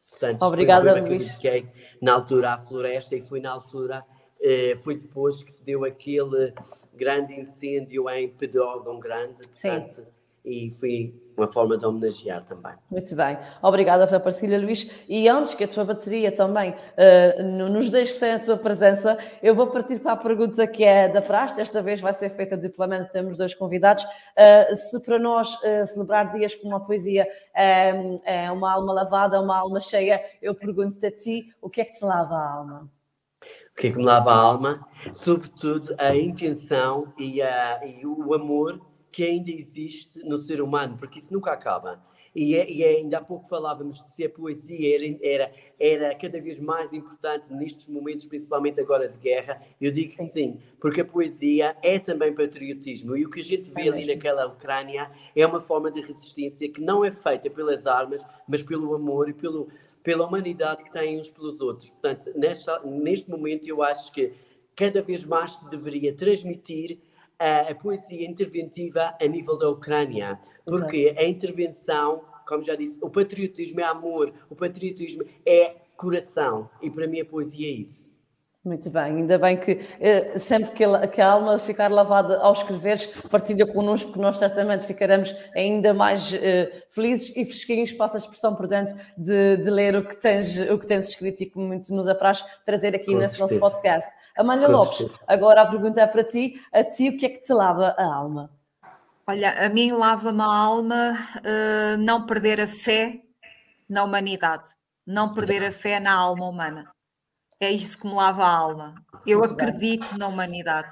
Portanto, Obrigada, Luís. Que na altura à floresta e foi na altura, eh, foi depois que se deu aquele grande incêndio em Pedrógão Grande. Portanto, Sim. E foi uma forma de homenagear também. Muito bem. Obrigada pela partilha, Luís. E antes que a tua bateria também uh, nos deixe sem a tua presença, eu vou partir para a pergunta que é da praxe. Desta vez vai ser feita duplamente, temos dois convidados. Uh, se para nós uh, celebrar dias com uma poesia é, é uma alma lavada, uma alma cheia, eu pergunto-te a ti, o que é que te lava a alma? O que lava a alma? Sobretudo a intenção e, a, e o amor que ainda existe no ser humano, porque isso nunca acaba. E, é, e é, ainda há pouco falávamos de se a poesia era, era, era cada vez mais importante nestes momentos, principalmente agora de guerra. Eu digo sim. que sim, porque a poesia é também patriotismo. E o que a gente vê é ali naquela Ucrânia é uma forma de resistência que não é feita pelas armas, mas pelo amor e pelo, pela humanidade que têm uns pelos outros. Portanto, nesta, neste momento, eu acho que cada vez mais se deveria transmitir a, a poesia interventiva a nível da Ucrânia, porque Exato. a intervenção, como já disse, o patriotismo é amor, o patriotismo é coração, e para mim a poesia é isso. Muito bem, ainda bem que eh, sempre que a, que a, alma ficar lavada ao escreveres, partilha connosco, que nós certamente ficaremos ainda mais eh, felizes e fresquinhos, passa a expressão por dentro, de, de, ler o que, tens, o que tens escrito e que muito nos apraz trazer aqui Com nesse certeza. nosso podcast. Amália Lopes, agora a pergunta é para ti. A ti, o que é que te lava a alma? Olha, a mim lava-me a alma uh, não perder a fé na humanidade, não perder a fé na alma humana. É isso que me lava a alma. Eu Muito acredito bem. na humanidade.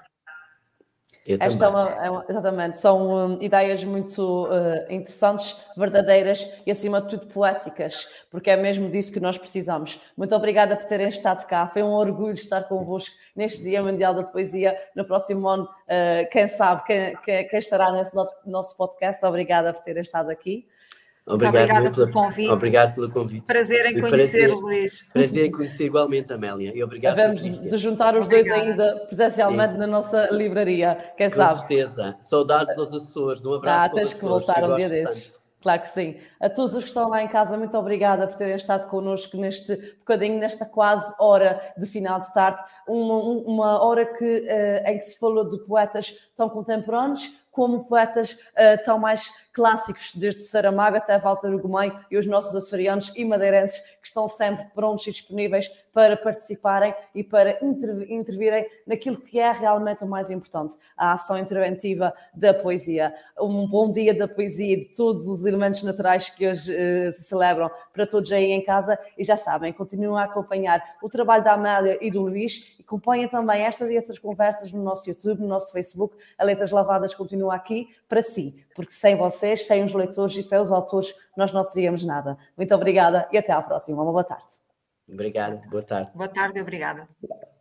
Esta é uma, é uma, exatamente, são um, ideias muito uh, interessantes, verdadeiras e, acima de tudo, poéticas, porque é mesmo disso que nós precisamos. Muito obrigada por terem estado cá, foi um orgulho estar convosco neste Dia Mundial da Poesia. No próximo ano, uh, quem sabe, quem, quem, quem estará nesse nosso podcast, obrigada por terem estado aqui. Obrigado obrigada pelo convite. Obrigado pelo convite. Prazer em conhecer, Luís. Prazer em conhecer igualmente, Amélia. E obrigado Devemos de juntar os obrigada. dois ainda presencialmente Sim. na nossa livraria, quem Com sabe. Com certeza. Saudades aos Açores. Um abraço. Ah, tens que voltar um dia desses. Claro que sim. A todos os que estão lá em casa, muito obrigada por terem estado connosco neste bocadinho, nesta quase hora de final de tarde. Uma, uma hora que, uh, em que se falou de poetas tão contemporâneos como poetas uh, tão mais clássicos, desde Saramago até Walter Ugumem e os nossos açorianos e madeirenses que estão sempre prontos e disponíveis para participarem e para intervirem naquilo que é realmente o mais importante, a ação interventiva da poesia. Um bom dia da poesia e de todos os elementos naturais que hoje uh, se celebram para todos aí em casa e já sabem, continuem a acompanhar o trabalho da Amélia e do Luís e acompanhem também estas e outras conversas no nosso YouTube, no nosso Facebook. A Letras Lavadas continua aqui para si, porque sem vocês, sem os leitores e sem os autores, nós não seríamos nada. Muito obrigada e até à próxima. Uma boa tarde. Obrigado, boa tarde. Boa tarde, obrigada. obrigada.